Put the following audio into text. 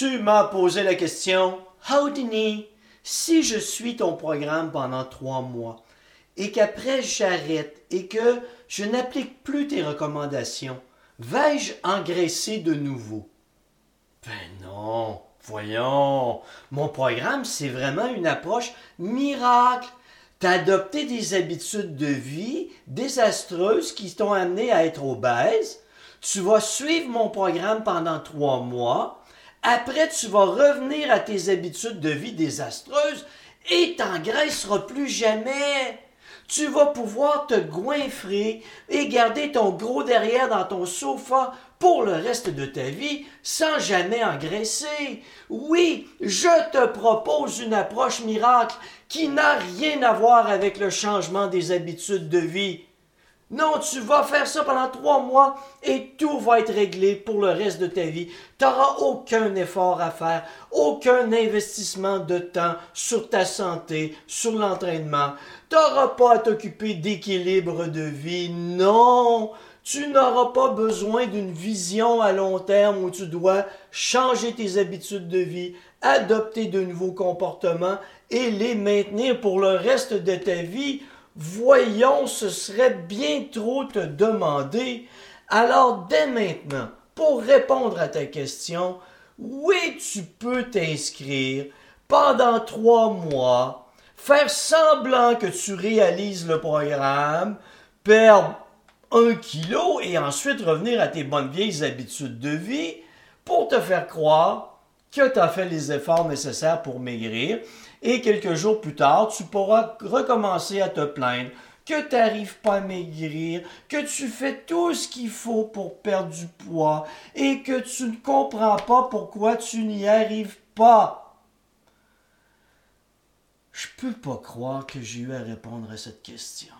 Tu m'as posé la question, Houdini, si je suis ton programme pendant trois mois et qu'après j'arrête et que je n'applique plus tes recommandations, vais-je engraisser de nouveau? Ben non, voyons, mon programme, c'est vraiment une approche miracle. T'as adopté des habitudes de vie désastreuses qui t'ont amené à être obèse. Tu vas suivre mon programme pendant trois mois. Après, tu vas revenir à tes habitudes de vie désastreuses et t'engraisseras plus jamais. Tu vas pouvoir te goinfrer et garder ton gros derrière dans ton sofa pour le reste de ta vie sans jamais engraisser. Oui, je te propose une approche miracle qui n'a rien à voir avec le changement des habitudes de vie. Non, tu vas faire ça pendant trois mois et tout va être réglé pour le reste de ta vie. Tu n'auras aucun effort à faire, aucun investissement de temps sur ta santé, sur l'entraînement. Tu n'auras pas à t'occuper d'équilibre de vie. Non, tu n'auras pas besoin d'une vision à long terme où tu dois changer tes habitudes de vie, adopter de nouveaux comportements et les maintenir pour le reste de ta vie. Voyons, ce serait bien trop te demander. Alors, dès maintenant, pour répondre à ta question, oui, tu peux t'inscrire pendant trois mois, faire semblant que tu réalises le programme, perdre un kilo et ensuite revenir à tes bonnes vieilles habitudes de vie pour te faire croire que tu as fait les efforts nécessaires pour maigrir et quelques jours plus tard, tu pourras recommencer à te plaindre que tu n'arrives pas à maigrir, que tu fais tout ce qu'il faut pour perdre du poids et que tu ne comprends pas pourquoi tu n'y arrives pas. Je peux pas croire que j'ai eu à répondre à cette question.